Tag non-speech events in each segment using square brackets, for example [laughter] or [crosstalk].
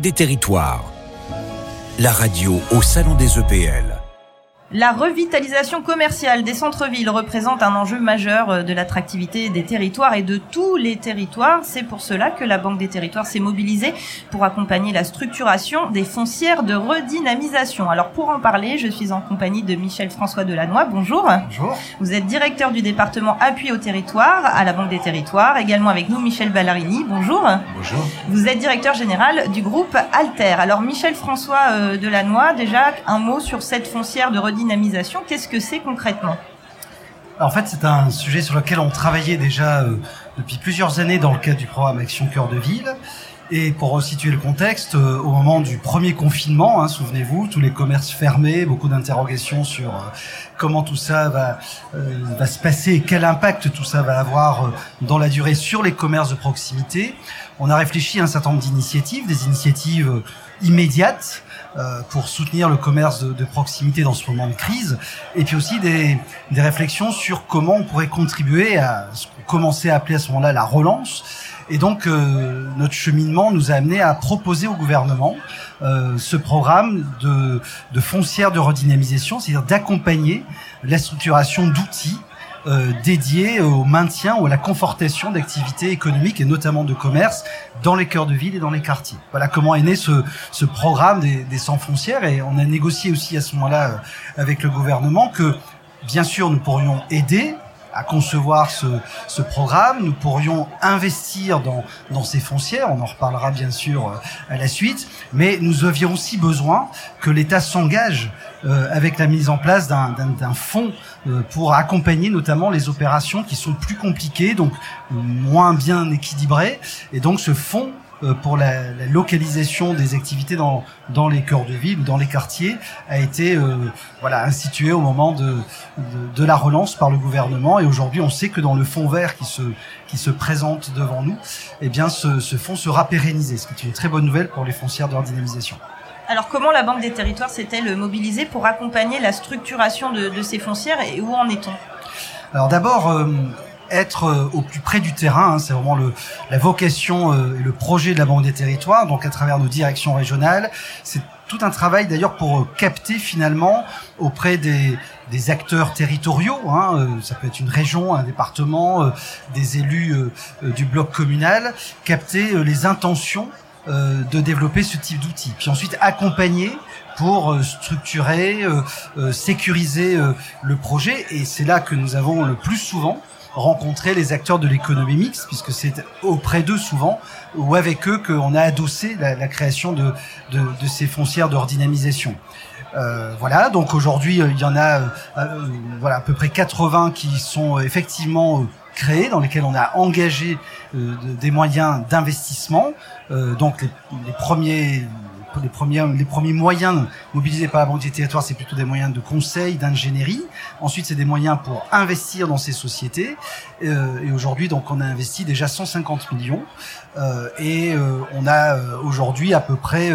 Des Territoires. La radio au Salon des EPL. La revitalisation commerciale des centres-villes représente un enjeu majeur euh, de l'attractivité des territoires et de tous les territoires. C'est pour cela que la Banque des territoires s'est mobilisée pour accompagner la structuration des foncières de redynamisation. Alors pour en parler, je suis en compagnie de Michel François Delannoy. Bonjour. Bonjour. Vous êtes directeur du département appui au territoire à la Banque des territoires. Également avec nous Michel Ballarini. Bonjour. Bonjour. Vous êtes directeur général du groupe Alter. Alors Michel François euh, Delannoy, déjà un mot sur cette foncière de redynamisation qu'est-ce que c'est concrètement En fait, c'est un sujet sur lequel on travaillait déjà euh, depuis plusieurs années dans le cadre du programme Action Cœur de Ville. Et pour resituer le contexte, euh, au moment du premier confinement, hein, souvenez-vous, tous les commerces fermés, beaucoup d'interrogations sur euh, comment tout ça va, se passer quel impact tout ça va avoir dans la durée sur les commerces de proximité. On a réfléchi à un certain nombre d'initiatives, des initiatives immédiates, pour soutenir le commerce de, de, proximité dans ce moment de crise, et puis aussi des, des réflexions sur comment on pourrait contribuer à ce qu'on commençait à appeler à ce moment-là la relance. Et donc euh, notre cheminement nous a amené à proposer au gouvernement euh, ce programme de, de foncière de redynamisation, c'est-à-dire d'accompagner la structuration d'outils euh, dédié au maintien ou à la confortation d'activités économiques et notamment de commerce dans les cœurs de ville et dans les quartiers. Voilà comment est né ce, programme des, des sans frontières et on a négocié aussi à ce moment-là euh, avec le gouvernement que bien sûr nous pourrions aider à concevoir ce, ce, programme. Nous pourrions investir dans, dans ces foncières, on en reparlera bien sûr euh, à la suite, mais nous avions aussi besoin que l'État s'engage euh, avec la mise en place d'un fonds euh, pour accompagner notamment les opérations qui sont plus compliquées, donc moins bien équilibrées. Et donc ce fonds pour la, la, localisation des activités dans, dans les cœurs de ville ou dans les quartiers a été euh, voilà institué au moment de, de, de, la relance par le gouvernement et aujourd'hui on sait que dans le fonds vert qui se qui se présente devant nous eh bien ce, ce fonds sera pérennisé ce qui est une très bonne nouvelle pour les foncières de leur dynamisation. Alors comment la Banque des Territoires s'est-elle mobilisée pour accompagner la structuration de, de ces foncières et où en est-on? Alors d'abord euh, être euh, au plus près du terrain. Hein, c'est vraiment le, la vocation euh, et le projet de la Banque des Territoires. Donc à travers nos directions régionales, c'est tout un travail d'ailleurs pour capter finalement auprès des, des acteurs territoriaux, hein, euh, ça peut être une région, un département, euh, des élus euh, du bloc communal, capter les intentions de développer ce type d'outils. Puis ensuite accompagner pour structurer, sécuriser le projet. Et c'est là que nous avons le plus souvent rencontrer les acteurs de l'économie mixte, puisque c'est auprès d'eux souvent ou avec eux qu'on a adossé la, la création de, de, ces foncières de. Euh, voilà, donc aujourd'hui il y en a euh, voilà à peu près 80 qui sont effectivement créés, dans lesquels on a engagé euh, des moyens d'investissement. Euh, donc les premiers les premiers, les premiers moyens mobilisés par la Banque des Territoires, c'est plutôt des moyens de conseil, d'ingénierie. Ensuite, c'est des moyens pour investir dans ces sociétés. Euh, et aujourd'hui, donc, on a investi déjà 150 millions. Euh, et euh, on a euh, aujourd'hui à peu près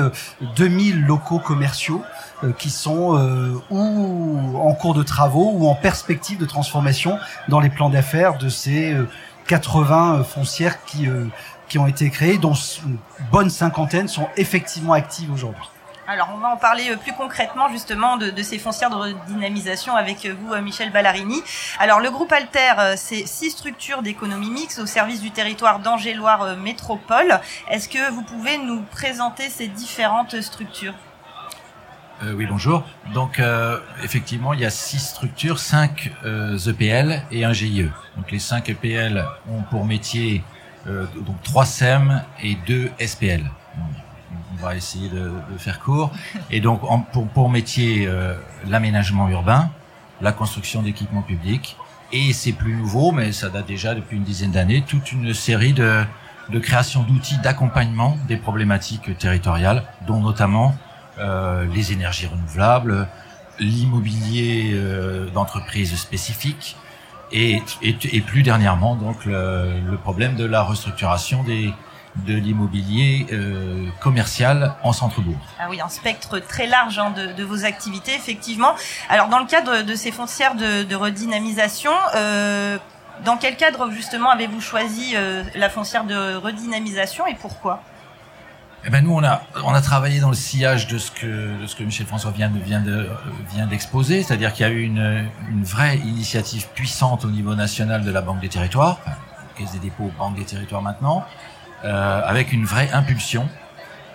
2000 euh, locaux commerciaux euh, qui sont ou en cours de travaux ou en perspective de transformation dans les plans d'affaires de ces 80 foncières qui qui ont été créées, dont une bonne cinquantaine sont effectivement actives aujourd'hui. Alors, on va en parler plus concrètement justement de, de ces foncières de redynamisation avec vous, Michel Ballarini. Alors, le groupe Alter, c'est six structures d'économie mixte au service du territoire d'Angers-Loire Métropole. Est-ce que vous pouvez nous présenter ces différentes structures? Euh, oui, bonjour. Donc, euh, effectivement, il y a six structures, cinq euh, EPL et un GIE. Donc, les cinq EPL ont pour métier euh, donc trois SEM et deux SPL. On va essayer de, faire court. Et donc pour, pour métier euh, l'aménagement urbain, la construction d'équipements publics et c'est plus nouveau, mais ça date déjà depuis une dizaine d'années, toute une série de, de création d'outils d'accompagnement des problématiques territoriales, dont notamment euh, les énergies renouvelables, l'immobilier euh, d'entreprises spécifiques, et, plus dernièrement donc le, problème de la restructuration de l'immobilier euh, commercial en centre-bourg. Ah oui, un spectre très large hein, de, vos activités, effectivement. Alors, dans le cadre de ces foncières de, de redynamisation, euh, dans quel cadre justement avez-vous choisi euh, la foncière de redynamisation et pourquoi? Eh ben nous on a on a travaillé dans le sillage de ce que de ce que Michel François vient de vient de vient d'exposer, c'est-à-dire qu'il y a eu une une vraie initiative puissante au niveau national de la Banque des Territoires, enfin, Caisse des dépôts, Banque des Territoires maintenant, euh, avec une vraie impulsion.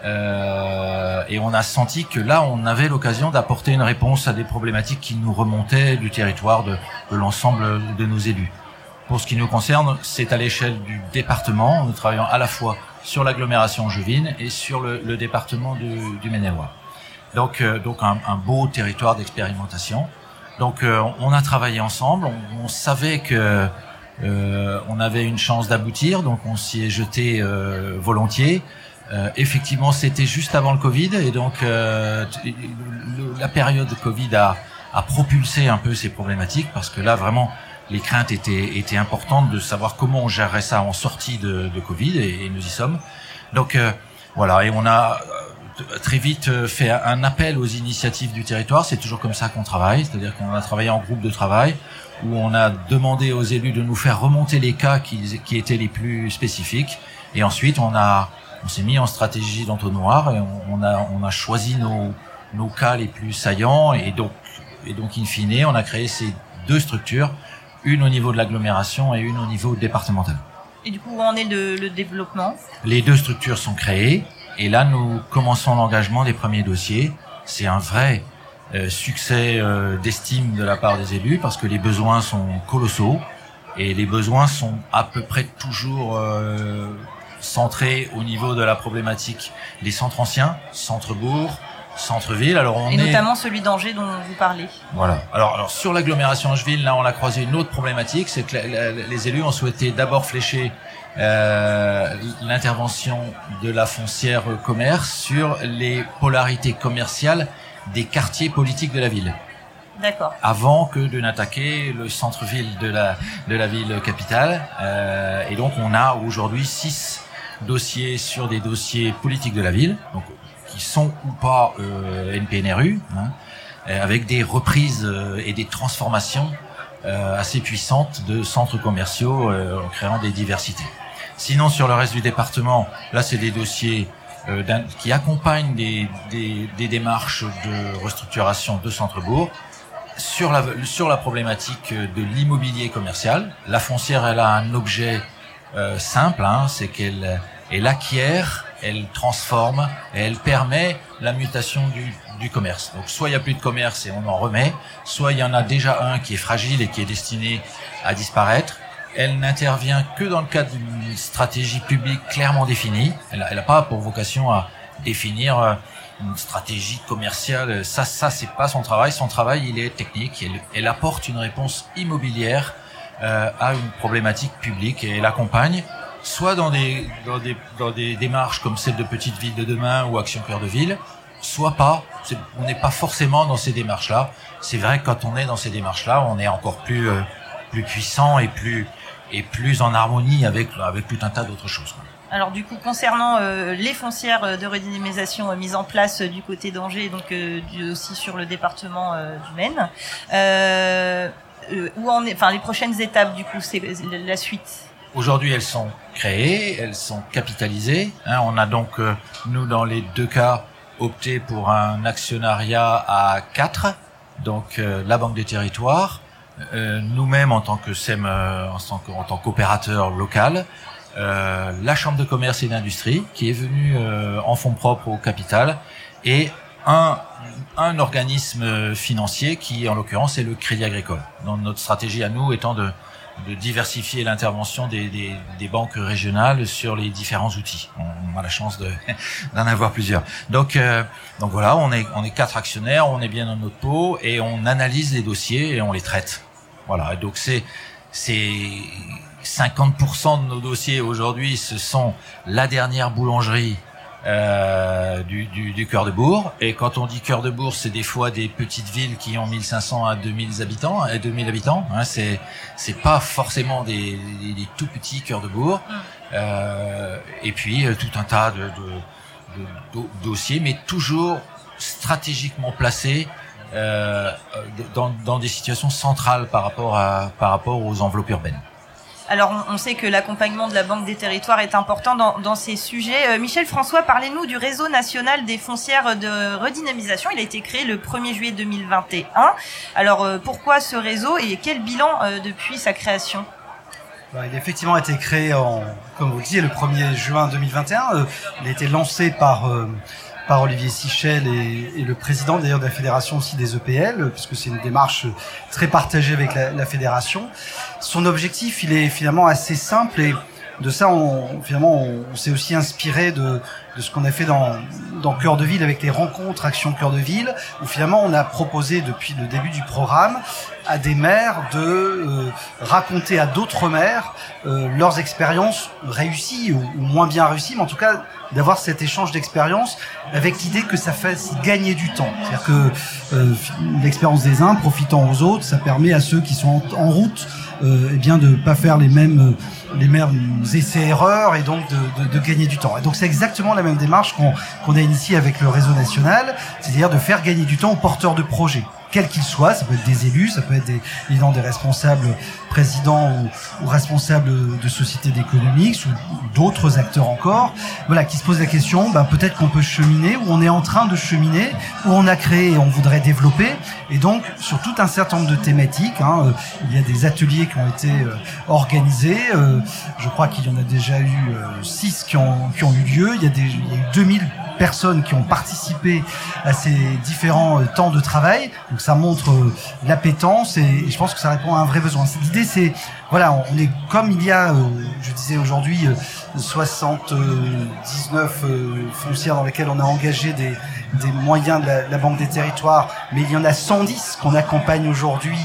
Euh, et on a senti que là, on avait l'occasion d'apporter une réponse à des problématiques qui nous remontaient du territoire de, de l'ensemble de nos élus. Pour ce qui nous concerne, c'est à l'échelle du département. Nous travaillons à la fois sur l'agglomération angevine et sur le, le département du, du Maine-et-Loire. Donc, euh, donc un, un, beau territoire d'expérimentation. Donc, euh, on a travaillé ensemble. On, on savait que euh, on avait une chance d'aboutir, donc on s'y est jeté euh, volontiers. Euh, effectivement, c'était juste avant le Covid, et donc le, la période de Covid a, a propulsé un peu ces problématiques parce que là, vraiment, les craintes étaient, étaient importantes de savoir comment on gérerait ça en sortie de, de Covid, et, nous y sommes. Donc voilà, et on a très vite fait un appel aux initiatives du territoire. C'est toujours comme ça qu'on travaille, c'est-à-dire qu'on a travaillé en groupe de travail où on a demandé aux élus de nous faire remonter les cas qui, qui étaient les plus spécifiques. Et ensuite, on a, on s'est mis en stratégie d'entonnoir et on, on, a, on a choisi nos, nos cas les plus saillants et donc, et donc, in fine, on a créé ces deux structures, une au niveau de l'agglomération et une au niveau départemental. Et du coup, où en est le, le développement? Les deux structures sont créées et là, nous commençons l'engagement des premiers dossiers. C'est un vrai euh, succès euh, d'estime de la part des élus parce que les besoins sont colossaux et les besoins sont à peu près toujours euh, centrés au niveau de la problématique des centres anciens, centres-bourgs, centre-ville. Alors on et notamment celui d'Angers dont vous parlez. Voilà. Alors, alors sur l'agglomération Angeville, là on a croisé une autre problématique, c'est que la, la, les élus ont souhaité d'abord flécher euh, l'intervention de la foncière commerce sur les polarités commerciales des quartiers politiques de la ville. D'accord. Avant que de n'attaquer le centre-ville de la de la ville capitale, euh, et donc on a aujourd'hui six dossiers sur des dossiers politiques de la ville, donc qui sont ou pas euh, NPNRU, hein, avec des reprises euh, et des transformations euh, assez puissantes de centres commerciaux euh, en créant des diversités. Sinon, sur le reste du département, là, c'est des dossiers euh, qui accompagnent des, des, des, démarches de restructuration de centre-bourg. Sur la, sur la problématique de l'immobilier commercial, la foncière, elle a un objet euh, simple, hein, c'est qu'elle elle acquiert, elle transforme et elle permet la mutation du, du commerce. Donc soit il n'y a plus de commerce et on en remet, soit il y en a déjà un qui est fragile et qui est destiné à disparaître. Elle n'intervient que dans le cadre d'une stratégie publique clairement définie. Elle n'a pas pour vocation à définir euh, une stratégie commerciale. Ça, ça c'est pas son travail. Son travail, il est technique. Elle, elle apporte une réponse immobilière euh, à une problématique publique et elle accompagne soit dans des, dans des, dans des démarches comme celle de Petite Ville de demain ou Action Cœur de Ville, soit pas. on n'est pas forcément dans ces démarches-là. C'est vrai que quand on est dans ces démarches-là, on est encore plus, euh, plus puissant et plus, et plus en harmonie avec, avec tout un tas d'autres choses. Alors du coup, concernant euh, les foncières de redynamisation euh, mises en place euh, du côté d'Angers, donc euh, aussi sur le département du Maine, où en est, enfin les prochaines étapes du coup, c'est la suite? Aujourd'hui, elles sont créées, elles sont capitalisées. Hein, on a donc nous dans les deux cas opté pour un actionnariat à 4, donc euh, la Banque des Territoires, euh, nous-mêmes en tant que SEM, euh, en tant qu'opérateur local, euh, la Chambre de commerce et d'industrie qui est venue en fonds propres au capital et un, un organisme financier qui en l'occurrence est le Crédit Agricole. Donc notre stratégie à nous étant de de diversifier l'intervention des, des, des, banques régionales sur les différents outils. On, a la chance [laughs] d'en avoir plusieurs. Donc, euh, donc voilà, on est, on est quatre actionnaires, on est bien dans notre peau et on analyse les dossiers et on les traite. Voilà, donc c'est c'est 50% de nos dossiers aujourd'hui, ce sont la dernière boulangerie euh, du, du, du cœur de bourg. Et quand on dit cœur de bourg, c'est des fois des petites villes qui ont 1500 à 2000 habitants, à 2000 habitants. Hein, c'est c'est pas forcément des, des, des, tout petits cœurs de bourg. Mm. Euh, et puis euh, tout un tas de, de, de, de, dossiers, mais toujours stratégiquement placés euh, dans, dans des situations centrales par rapport à par rapport aux enveloppes urbaines. Alors, on, sait que l'accompagnement de la Banque des Territoires est important dans, ces sujets. Michel François, parlez-nous du réseau national des foncières de redynamisation. Il a été créé le 1er juillet 2021. Alors, pourquoi ce réseau et quel bilan depuis sa création? Bah, il a effectivement été créé, comme vous le disiez, le 1er juin 2021. Euh, il a été lancé par, euh, par Olivier Sichel et, le président d'ailleurs de la fédération aussi des EPL, puisque c'est une démarche très partagée avec la, fédération. Son objectif, il est finalement assez simple et de ça, on, finalement, on, s'est aussi inspiré de, de ce qu'on a fait dans, dans Cœur de Ville avec les rencontres Action Cœur de Ville, où finalement on a proposé depuis le début du programme à des maires de euh, raconter à d'autres maires euh, leurs expériences réussies ou, moins bien réussies, mais en tout cas d'avoir cet échange d'expériences avec l'idée que ça fasse gagner du temps. C'est-à-dire que euh, l'expérience des uns profitant aux autres, ça permet à ceux qui sont en, route euh, eh bien de pas faire les mêmes les mêmes essais-erreurs et donc de, de, de, gagner du temps. Et donc c'est exactement la même démarche qu'on qu'on a initiée avec le réseau national, c'est-à-dire de faire gagner du temps aux porteurs de projets quels qu'ils soient, ça peut être des élus, ça peut être des, des responsables, présidents ou, responsables de sociétés d'économie ou d'autres acteurs encore, voilà, qui se posent la question, ben, peut-être qu'on peut cheminer, ou on est en train de cheminer, ou on a créé et on voudrait développer, et donc sur tout un certain nombre de thématiques, hein, euh, il y a des ateliers qui ont été euh, organisés, euh, je crois qu'il y en a déjà eu six qui ont, eu lieu, il y a, il y a eu 2000 personnes qui ont participé à ces différents euh, temps de travail. Donc ça montre euh, l'appétence et, je pense que ça répond à un vrai besoin. L'idée c'est voilà, on est comme il y a, euh, je disais aujourd'hui, 79 foncières dans lesquelles on a engagé des, moyens de la, Banque des Territoires, mais il y en a 110 qu'on accompagne aujourd'hui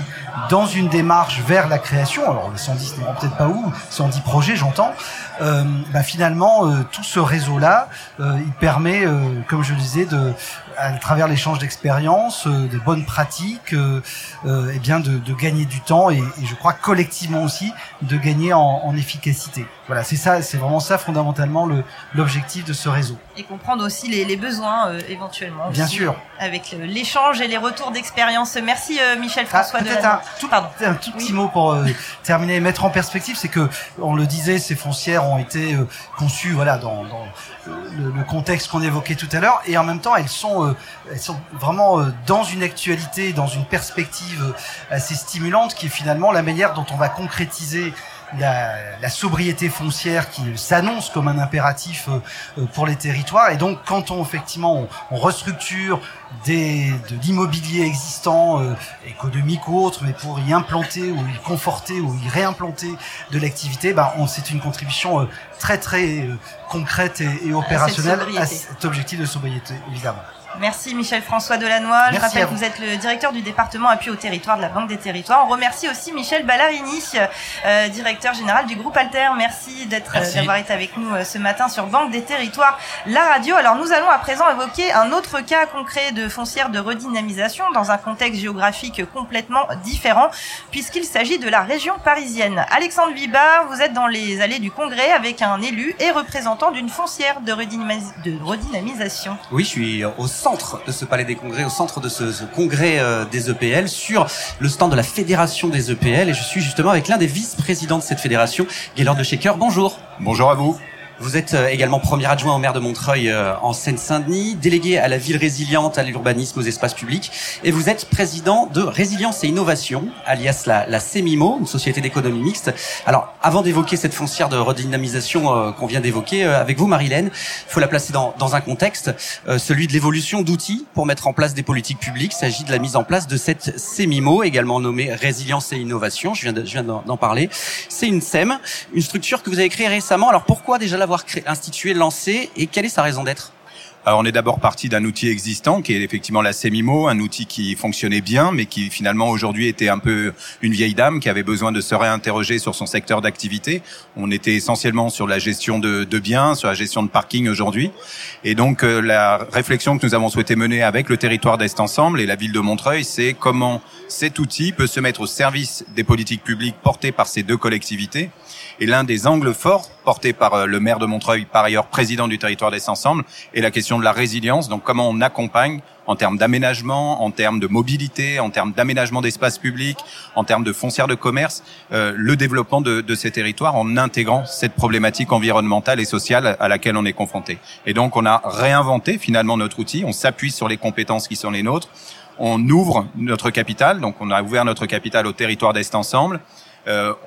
dans une démarche vers la création. Alors les 110 n'iront peut-être pas où, 110 projets j'entends. Euh, bah, finalement, euh, tout ce réseau-là, euh, il permet, euh, comme je le disais, de, à travers l'échange d'expériences, euh, des bonnes pratiques, euh, euh, et bien de, de, gagner du temps et, et, je crois collectivement aussi de gagner en, en efficacité. Voilà, c'est ça, c'est vraiment ça fondamentalement l'objectif de ce réseau. Et comprendre aussi les, les besoins euh, éventuellement. Bien aussi, sûr. Avec l'échange et les retours d'expérience. Merci Michel ah, François. Peut-être un, tout, Pardon. un tout petit oui. mot pour terminer et mettre en perspective, c'est que on le disait, ces foncières ont été conçues, voilà, dans, dans le, le, contexte qu'on évoquait tout à l'heure, et en même temps, elles sont, euh, elles sont vraiment euh, dans une actualité, dans une perspective euh, assez stimulante, qui est finalement la manière dont on va concrétiser la, la, sobriété foncière qui s'annonce comme un impératif pour les territoires. Et donc, quand on effectivement on, on restructure des, de l'immobilier existant, euh, économique ou autre, mais pour y implanter ou y conforter ou y réimplanter de l'activité, bah, c'est une contribution euh, très très euh, concrète et, et opérationnelle à, à cet objectif de sobriété, évidemment. Merci Michel François Delannoy. Je rappelle que vous êtes le directeur du département appui au territoire de la Banque des Territoires. On remercie aussi Michel Ballarini, euh, directeur général du groupe Alter. Merci d'être d'avoir été avec nous euh, ce matin sur Banque des Territoires, la radio. Alors nous allons à présent évoquer un autre cas concret de foncière de redynamisation dans un contexte géographique complètement différent puisqu'il s'agit de la région parisienne. Alexandre Vibard, vous êtes dans les allées du Congrès avec un élu et représentant d'une foncière de, redynamis de redynamisation. Oui, je suis au centre de ce palais des congrès, au centre de ce, congrès euh, des EPL, sur le stand de la fédération des EPL. Et je suis justement avec l'un des vice-présidents de cette fédération, Gaylord de Shaker. Bonjour. Bonjour à vous. Vous êtes euh, également premier adjoint au maire de Montreuil euh, en Seine-Saint-Denis, délégué à la ville résiliente, à l'urbanisme, aux espaces publics, et vous êtes président de Résilience et Innovation, alias la, la CEMIMO, une société d'économie mixte. Alors, avant d'évoquer cette foncière de redynamisation euh, qu'on vient d'évoquer, avec vous, Marilène, il faut la placer dans, dans un contexte, celui de l'évolution d'outils pour mettre en place des politiques publiques. Il s'agit de la mise en place de cette CEMIMO, également nommée Résilience et Innovation. Je viens, de, je viens d'en parler. C'est une SEM, une structure que vous avez créée récemment. Alors, pourquoi déjà la l'avoir institué, lancé, et quelle est sa raison d'être? On est d'abord parti d'un outil existant qui est effectivement la Semimo, un outil qui fonctionnait bien, mais qui finalement aujourd'hui était un peu une vieille dame qui avait besoin de se réinterroger sur son secteur d'activité. On était essentiellement sur la gestion de, de, biens, sur la gestion de parking aujourd'hui, et donc euh, la réflexion que nous avons souhaité mener avec le territoire d'Est Ensemble et la ville de Montreuil, c'est comment cet outil peut se mettre au service des politiques publiques portées par ces deux collectivités. Et l'un des angles forts portés par le maire de Montreuil, par ailleurs président du territoire d'Est Ensemble, est la question de la résilience. Donc comment on accompagne en termes d'aménagement, en termes de mobilité, en termes d'aménagement d'espaces publics, en termes de foncière de commerce, euh, le développement de, de, ces territoires en intégrant cette problématique environnementale et sociale à laquelle on est confronté. Et donc on a réinventé finalement notre outil, on s'appuie sur les compétences qui sont les nôtres, on ouvre notre capital, donc on a ouvert notre capital au territoire d'Est Ensemble, euh,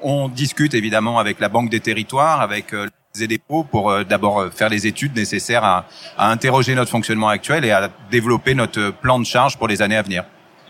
on discute évidemment avec la Banque des Territoires, avec euh, les dépôts pour euh, d'abord euh, faire les études nécessaires à, à interroger notre fonctionnement actuel et à développer notre plan de charge pour les années à venir.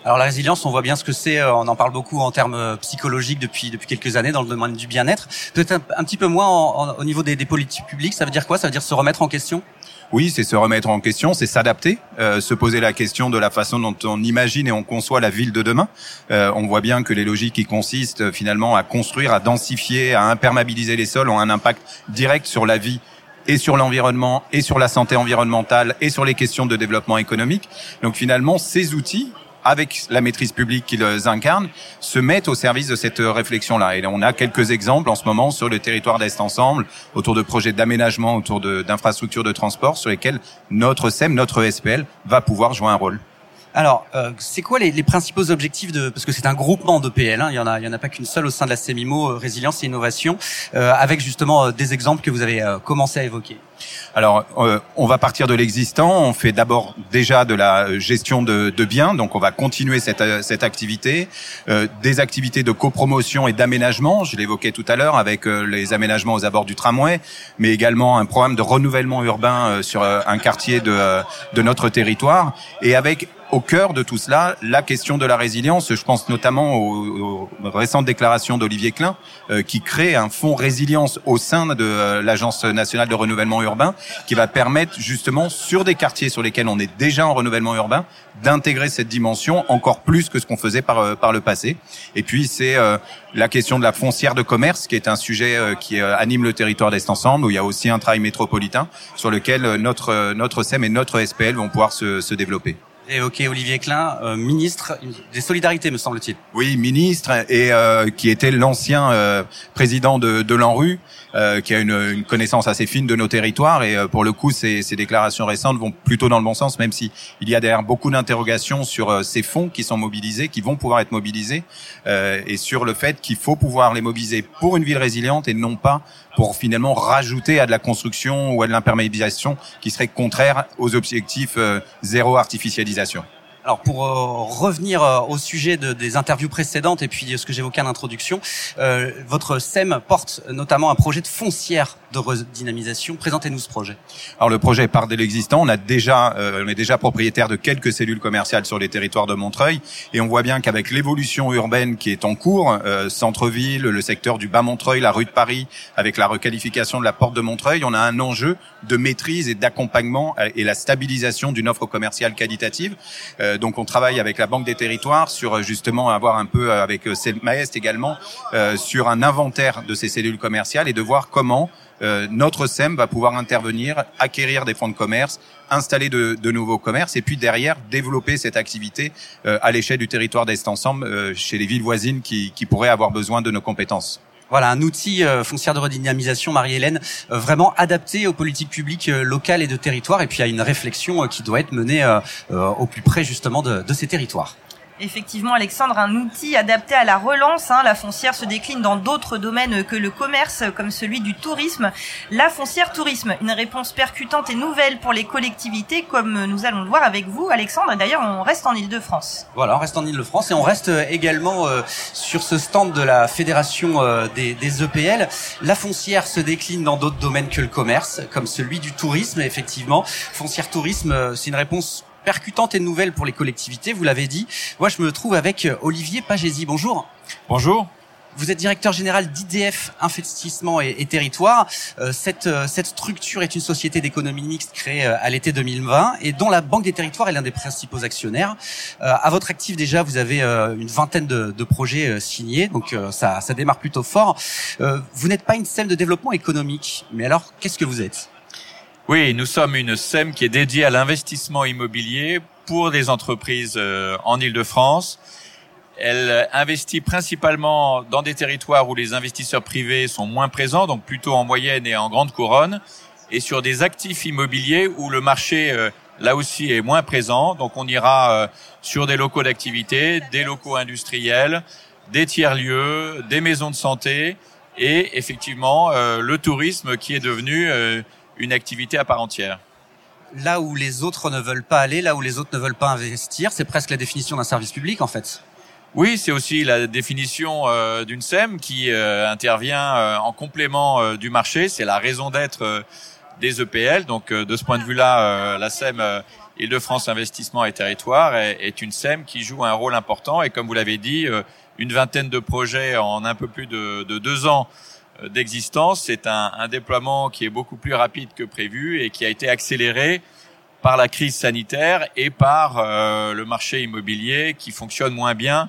Alors la résilience, on voit bien ce que c'est. On en parle beaucoup en termes psychologiques depuis depuis quelques années dans le domaine du bien-être. Peut-être un, petit peu moins en, au niveau des, des, politiques publiques. Ça veut dire quoi? Ça veut dire se remettre en question? Oui, c'est se remettre en question, c'est s'adapter, euh, se poser la question de la façon dont on imagine et on conçoit la ville de demain. Euh, on voit bien que les logiques qui consistent euh, finalement à construire, à densifier, à imperméabiliser les sols ont un impact direct sur la vie et sur l'environnement et sur la santé environnementale et sur les questions de développement économique. Donc finalement, ces outils avec la maîtrise publique qu'ils incarnent, se mettent au service de cette réflexion-là. Et on a quelques exemples en ce moment sur le territoire d'Est Ensemble, autour de projets d'aménagement, autour d'infrastructures de, de transport, sur lesquels notre SEM, notre SPL, va pouvoir jouer un rôle. Alors, euh, c'est quoi les, les, principaux objectifs de parce que c'est un groupement d'EPL, hein, il y en a, il y en a pas qu'une seule au sein de la CEMIMO, euh, résilience et innovation, euh, avec justement euh, des exemples que vous avez euh, commencé à évoquer. Alors, on va partir de l'existant. On fait d'abord déjà de la gestion de, de, biens, donc on va continuer cette, cette activité, des activités de copromotion et d'aménagement. Je l'évoquais tout à l'heure avec les aménagements aux abords du tramway, mais également un programme de renouvellement urbain sur un quartier de, de notre territoire, et avec au cœur de tout cela la question de la résilience. Je pense notamment aux, aux récentes déclarations d'Olivier Klein, euh, qui crée un fonds résilience au sein de euh, l'Agence nationale de renouvellement urbain, qui va permettre justement sur des quartiers sur lesquels on est déjà en renouvellement urbain, d'intégrer cette dimension encore plus que ce qu'on faisait par euh, par le passé. Et puis c'est euh, la question de la foncière de commerce, qui est un sujet qui anime le territoire d'Est Ensemble, où il y a aussi un travail métropolitain sur lequel notre notre SEM et notre SPL vont pouvoir se, se développer évoqué Olivier Klein, euh, ministre des Solidarités, me semble-t-il. Oui, ministre et euh, qui était l'ancien euh, président de, de l'ANRU, euh, qui a une, une, connaissance assez fine de nos territoires. Et pour le coup, ces, ces, déclarations récentes vont plutôt dans le bon sens, même si il y a derrière beaucoup d'interrogations sur ces fonds qui sont mobilisés, qui vont pouvoir être mobilisés, et sur le fait qu'il faut pouvoir les mobiliser pour une ville résiliente et non pas pour finalement rajouter à de la construction ou à de l'imperméabilisation qui serait contraire aux objectifs zéro artificialisation. Alors pour euh, revenir euh, au sujet de, des interviews précédentes et puis ce que j'évoquais en introduction, euh, votre SEM porte notamment un projet de foncière de redynamisation. Présentez-nous ce projet. Alors le projet part de l'existant. On a déjà, euh, on est déjà propriétaire de quelques cellules commerciales sur les territoires de Montreuil et on voit bien qu'avec l'évolution urbaine qui est en cours, euh, centre-ville, le secteur du bas Montreuil, la rue de Paris, avec la requalification de la porte de Montreuil, on a un enjeu de maîtrise et d'accompagnement et la stabilisation d'une offre commerciale qualitative. Euh, donc on travaille avec la Banque des Territoires sur euh, justement avoir un peu euh, avec Maest également sur un inventaire de ces cellules commerciales et de voir comment notre SEM va pouvoir intervenir, acquérir des fonds de commerce, installer de, nouveaux commerces et puis derrière développer cette activité à l'échelle du territoire d'Est Ensemble chez les villes voisines qui pourraient avoir besoin de nos compétences. Voilà, un outil euh, foncière de redynamisation, Marie-Hélène, euh, vraiment adapté aux politiques publiques euh, locales et de territoire, et puis à une réflexion qui doit être menée au plus près justement de ces territoires. Effectivement, Alexandre, un outil adapté à la relance. Hein. La foncière se décline dans d'autres domaines que le commerce, comme celui du tourisme. La foncière tourisme, une réponse percutante et nouvelle pour les collectivités, comme nous allons le voir avec vous, Alexandre. D'ailleurs, on reste en Ile-de-France. Voilà, on reste en Ile-de-France et on reste euh, également euh, sur ce stand de la Fédération euh, des, des, EPL. La foncière se décline dans d'autres domaines que le commerce, comme celui du tourisme. Effectivement, foncière tourisme, c'est une réponse percutante et nouvelle pour les collectivités, vous l'avez dit. Moi, je me trouve avec euh, Olivier Pagési. Bonjour. Bonjour. Vous êtes directeur général d'IDF Investissement et, et Territoire. Euh, cette, euh, cette structure est une société d'économie mixte créée euh, à l'été 2020 et dont la Banque des Territoires est l'un des principaux actionnaires. À votre actif déjà, vous avez une vingtaine de, de projets signés, donc ça, ça démarre plutôt fort. vous n'êtes pas une scène de développement économique, mais alors qu'est-ce que vous êtes? Oui, nous sommes une SEM qui est dédiée à l'investissement immobilier pour des entreprises euh, en Ile-de-France. Elle investit principalement dans des territoires où les investisseurs privés sont moins présents, donc plutôt en moyenne et en grande couronne, et sur des actifs immobiliers où le marché euh, là aussi est moins présent. Donc on ira euh, sur des locaux d'activité, des locaux industriels, des tiers-lieux, des maisons de santé et effectivement le tourisme qui est devenu une activité à part entière. Là où les autres ne veulent pas aller, là où les autres ne veulent pas investir, c'est presque la définition d'un service public en fait. Oui, c'est aussi la définition d'une SEM qui intervient en complément du marché. C'est la raison d'être des EPL. Donc de ce point de vue-là, la SEM Île-de-France Investissement et Territoire est, est, une SEM qui joue un rôle important et comme vous l'avez dit, une vingtaine de projets en un peu plus de, de deux ans euh, d'existence. C'est un, un, déploiement qui est beaucoup plus rapide que prévu et qui a été accéléré par la crise sanitaire et par euh, le marché immobilier qui fonctionne moins bien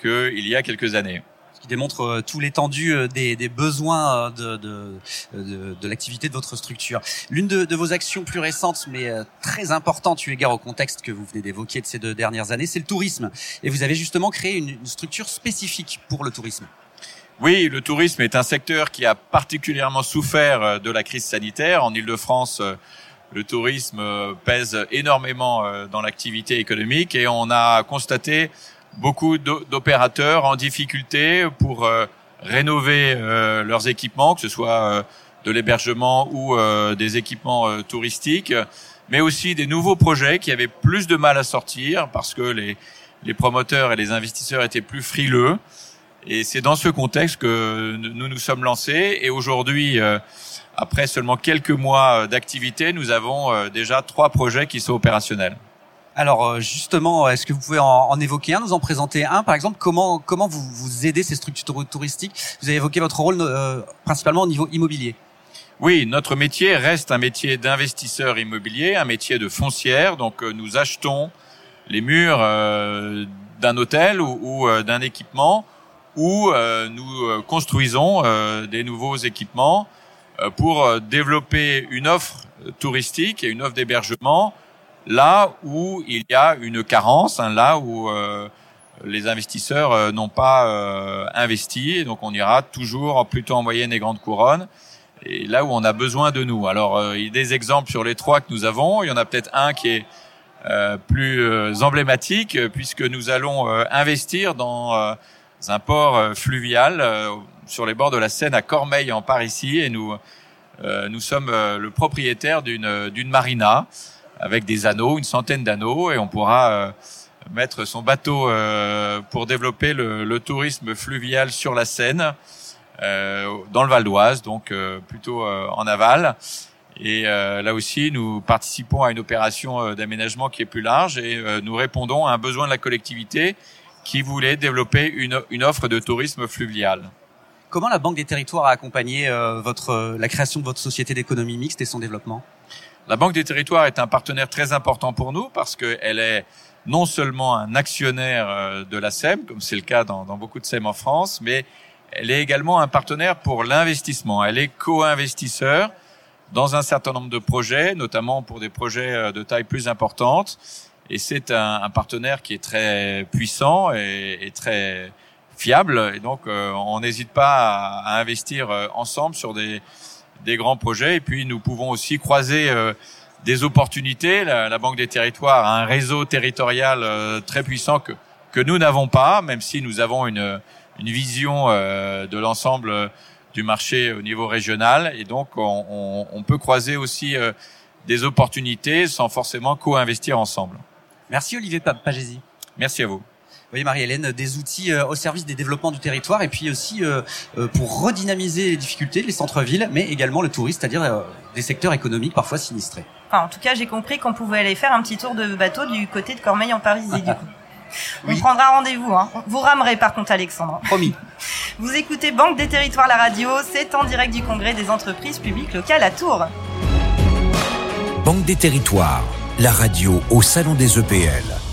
qu'il y a quelques années qui démontre euh, tout l'étendue euh, des, des, besoins de, de, de, de l'activité de votre structure. L'une de, de, vos actions plus récentes, mais très importante eu égard au contexte que vous venez d'évoquer de ces deux dernières années, c'est le tourisme. Et vous avez justement créé une, une structure spécifique pour le tourisme. Oui, le tourisme est un secteur qui a particulièrement souffert de la crise sanitaire. En Ile-de-France, le tourisme pèse énormément dans l'activité économique et on a constaté beaucoup d'opérateurs en difficulté pour euh, rénover euh, leurs équipements, que ce soit euh, de l'hébergement ou des équipements touristiques, mais aussi des nouveaux projets qui avaient plus de mal à sortir parce que les, les promoteurs et les investisseurs étaient plus frileux. Et c'est dans ce contexte que nous nous sommes lancés. Et aujourd'hui, après seulement quelques mois d'activité, nous avons déjà trois projets qui sont opérationnels. Alors euh, justement, est-ce que vous pouvez en, évoquer un, nous en présenter un, par exemple Comment comment vous vous aidez ces structures touristiques? Vous avez évoqué votre rôle euh, principalement au niveau immobilier. Oui, notre métier reste un métier d'investisseur immobilier, un métier de foncière. Donc euh, nous achetons les murs d'un hôtel ou, d'un équipement, ou nous construisons des nouveaux équipements pour développer une offre touristique et une offre d'hébergement là où il y a une carence, hein, là où euh, les investisseurs euh, n'ont pas euh, investi, et donc on ira toujours plutôt en moyenne et grande couronne, et là où on a besoin de nous. Alors il y a des exemples sur les trois que nous avons, il y en a peut-être un qui est plus emblématique, puisque nous allons investir dans un port fluvial sur les bords de la Seine à Cormeil en Parisis, et nous nous sommes le propriétaire d'une d'une marina avec des anneaux, une centaine d'anneaux, et on pourra euh, mettre son bateau euh, pour développer le, le, tourisme fluvial sur la Seine, euh, dans le Val d'Oise, donc plutôt en aval. Et là aussi, nous participons à une opération d'aménagement qui est plus large et nous répondons à un besoin de la collectivité qui voulait développer une, une offre de tourisme fluvial. Comment la Banque des Territoires a accompagné votre, la création de votre société d'économie mixte et son développement? La Banque des Territoires est un partenaire très important pour nous parce qu'elle est non seulement un actionnaire euh, de la SEM, comme c'est le cas dans, dans, beaucoup de SEM en France, mais elle est également un partenaire pour l'investissement. Elle est co-investisseur dans un certain nombre de projets, notamment pour des projets euh, de taille plus importante. Et c'est un, un, partenaire qui est très puissant et, et très fiable. Et donc, euh, on n'hésite pas à, à, investir ensemble sur des des grands projets. Et puis nous pouvons aussi croiser euh, des opportunités. La, Banque des Territoires a un réseau territorial euh, très puissant que que nous n'avons pas, même si nous avons une une vision euh, de l'ensemble du marché au niveau régional. Et donc on, on, on peut croiser aussi des opportunités sans forcément co-investir ensemble. Merci Olivier Pagési. Merci à vous voyez Marie-Hélène, des outils euh, au service des développements du territoire et puis aussi euh, euh, pour redynamiser les difficultés, les centres-villes, mais également le tourisme, c'est-à-dire des secteurs économiques parfois sinistrés. Enfin, en tout cas, j'ai compris qu'on pouvait aller faire un petit tour de bateau du côté de Cormeil en Parisie, du coup. [laughs] On prendra rendez-vous. Hein. Vous ramerez par contre, Alexandre. Promis. [laughs] Vous écoutez Banque des Territoires, la radio. C'est en direct du Congrès des entreprises publiques locales à Tours. Banque des Territoires, la radio au Salon des EPL.